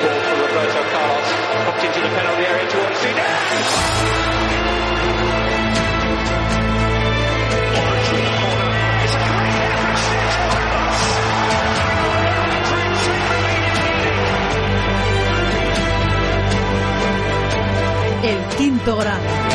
Ball for Roberto Carlos. Popped into the penalty area towards Zidane. El quinto grande.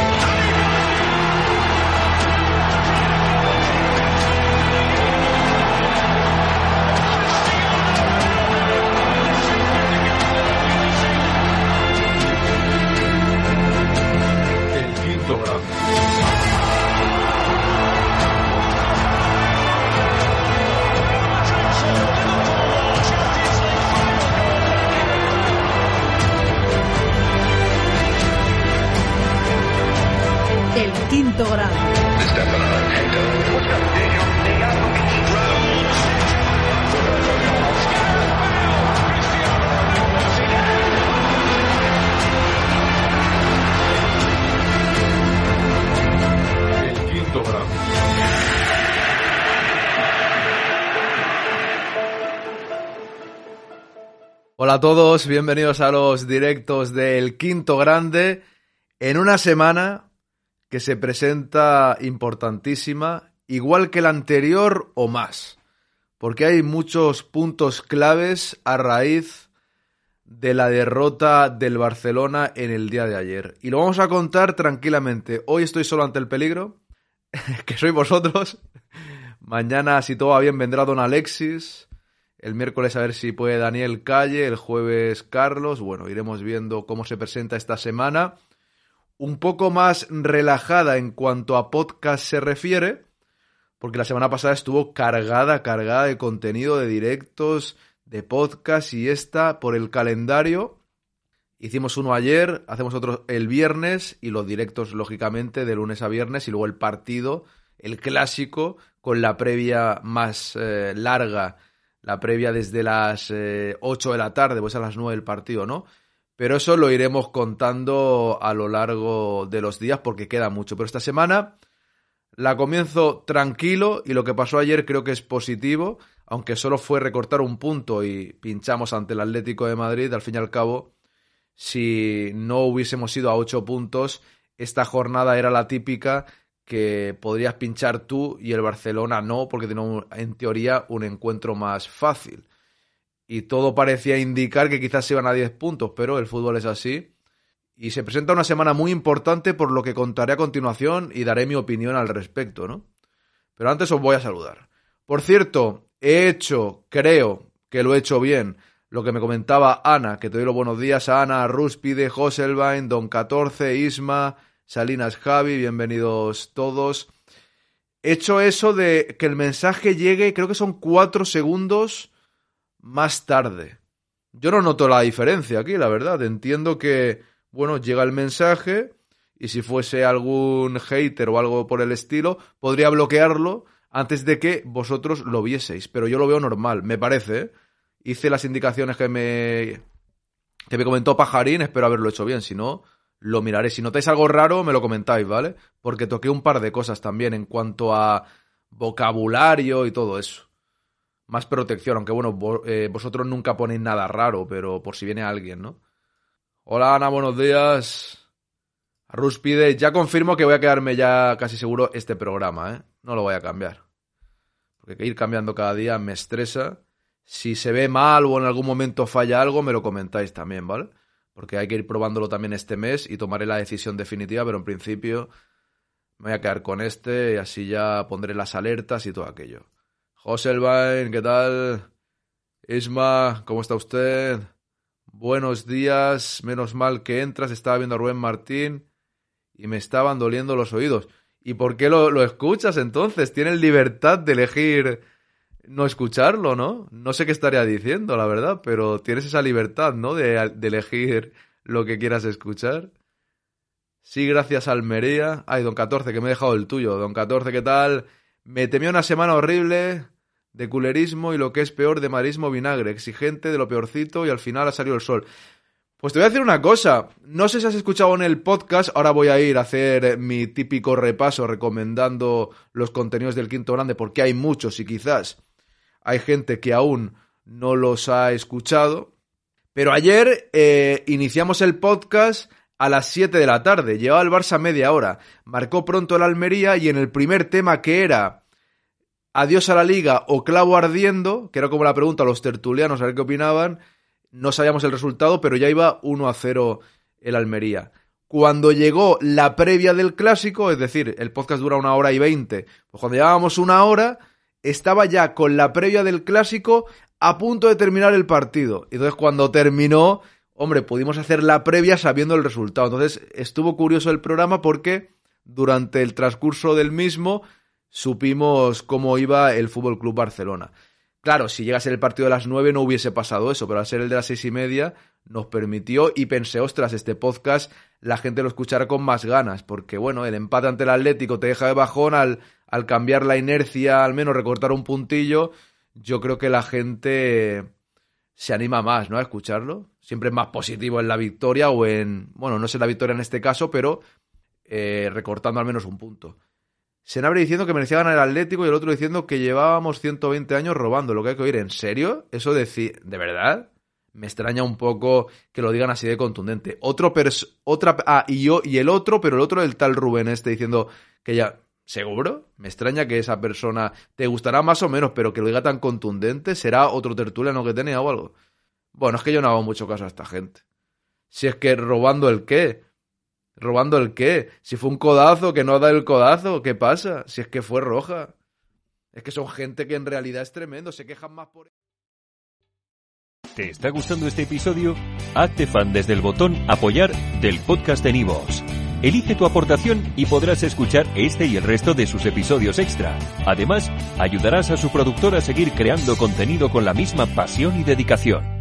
El quinto. Hola a todos, bienvenidos a los directos del Quinto Grande en una semana que se presenta importantísima, igual que la anterior o más, porque hay muchos puntos claves a raíz de la derrota del Barcelona en el día de ayer. Y lo vamos a contar tranquilamente. Hoy estoy solo ante el peligro, que sois vosotros. Mañana, si todo va bien, vendrá Don Alexis. El miércoles a ver si puede Daniel Calle, el jueves Carlos. Bueno, iremos viendo cómo se presenta esta semana. Un poco más relajada en cuanto a podcast se refiere, porque la semana pasada estuvo cargada, cargada de contenido, de directos, de podcast y esta por el calendario. Hicimos uno ayer, hacemos otro el viernes y los directos, lógicamente, de lunes a viernes y luego el partido, el clásico, con la previa más eh, larga la previa desde las eh, 8 de la tarde, pues a las 9 del partido, ¿no? Pero eso lo iremos contando a lo largo de los días porque queda mucho. Pero esta semana la comienzo tranquilo y lo que pasó ayer creo que es positivo, aunque solo fue recortar un punto y pinchamos ante el Atlético de Madrid, al fin y al cabo, si no hubiésemos ido a 8 puntos, esta jornada era la típica que podrías pinchar tú y el Barcelona no, porque tenemos en teoría un encuentro más fácil. Y todo parecía indicar que quizás se iban a 10 puntos, pero el fútbol es así. Y se presenta una semana muy importante por lo que contaré a continuación y daré mi opinión al respecto, ¿no? Pero antes os voy a saludar. Por cierto, he hecho, creo que lo he hecho bien, lo que me comentaba Ana, que te doy los buenos días a Ana, Rúspide, Joselvain, Don 14, Isma, Salinas Javi, bienvenidos todos. He hecho eso de que el mensaje llegue, creo que son cuatro segundos más tarde. Yo no noto la diferencia aquí, la verdad. Entiendo que, bueno, llega el mensaje y si fuese algún hater o algo por el estilo, podría bloquearlo antes de que vosotros lo vieseis. Pero yo lo veo normal, me parece. ¿eh? Hice las indicaciones que me, que me comentó Pajarín, espero haberlo hecho bien. Si no, lo miraré. Si notáis algo raro, me lo comentáis, ¿vale? Porque toqué un par de cosas también en cuanto a vocabulario y todo eso. Más protección, aunque bueno, eh, vosotros nunca ponéis nada raro, pero por si viene alguien, ¿no? Hola Ana, buenos días. Rus pide, ya confirmo que voy a quedarme ya casi seguro este programa, ¿eh? No lo voy a cambiar. Porque que ir cambiando cada día me estresa. Si se ve mal o en algún momento falla algo, me lo comentáis también, ¿vale? Porque hay que ir probándolo también este mes y tomaré la decisión definitiva, pero en principio me voy a quedar con este y así ya pondré las alertas y todo aquello. José Elbain, ¿qué tal? Isma, ¿cómo está usted? Buenos días, menos mal que entras, estaba viendo a Rubén Martín y me estaban doliendo los oídos. ¿Y por qué lo, lo escuchas entonces? Tienes libertad de elegir no escucharlo, ¿no? No sé qué estaría diciendo, la verdad, pero tienes esa libertad, ¿no? De, de elegir lo que quieras escuchar. Sí, gracias Almería. Ay, don 14, que me he dejado el tuyo. Don 14, ¿qué tal? Me temió una semana horrible de culerismo y lo que es peor de marismo vinagre, exigente de lo peorcito y al final ha salido el sol. Pues te voy a decir una cosa, no sé si has escuchado en el podcast, ahora voy a ir a hacer mi típico repaso recomendando los contenidos del Quinto Grande porque hay muchos y quizás hay gente que aún no los ha escuchado. Pero ayer eh, iniciamos el podcast a las 7 de la tarde, llevaba el Barça media hora, marcó pronto el Almería y en el primer tema que era adiós a la liga o clavo ardiendo, que era como la pregunta a los tertulianos a ver qué opinaban, no sabíamos el resultado, pero ya iba 1 a 0 el Almería. Cuando llegó la previa del clásico, es decir, el podcast dura una hora y veinte, pues cuando llevábamos una hora, estaba ya con la previa del clásico a punto de terminar el partido. Entonces cuando terminó, hombre, pudimos hacer la previa sabiendo el resultado. Entonces estuvo curioso el programa porque durante el transcurso del mismo supimos cómo iba el Fútbol Club Barcelona. Claro, si llega a ser el partido de las nueve no hubiese pasado eso, pero al ser el de las seis y media nos permitió y pensé, ostras, este podcast la gente lo escuchará con más ganas, porque bueno, el empate ante el Atlético te deja de bajón al, al cambiar la inercia, al menos recortar un puntillo, yo creo que la gente se anima más, ¿no? A escucharlo. Siempre es más positivo en la victoria o en, bueno, no sé la victoria en este caso, pero eh, recortando al menos un punto. Senabre diciendo que merecía ganar el Atlético y el otro diciendo que llevábamos 120 años robando. Lo que hay que oír, ¿en serio? ¿Eso decir de verdad? Me extraña un poco que lo digan así de contundente. Otro otra ah, y yo y el otro, pero el otro el tal Rubén este diciendo que ya ¿Seguro? Me extraña que esa persona te gustará más o menos, pero que lo diga tan contundente, será otro tertuliano que tenía o algo. Bueno, es que yo no hago mucho caso a esta gente. Si es que robando el qué, ¿Robando el qué? Si fue un codazo que no da el codazo, ¿qué pasa? Si es que fue roja. Es que son gente que en realidad es tremendo, se quejan más por... ¿Te está gustando este episodio? Hazte fan desde el botón apoyar del podcast de Nivos. Elige tu aportación y podrás escuchar este y el resto de sus episodios extra. Además, ayudarás a su productor a seguir creando contenido con la misma pasión y dedicación.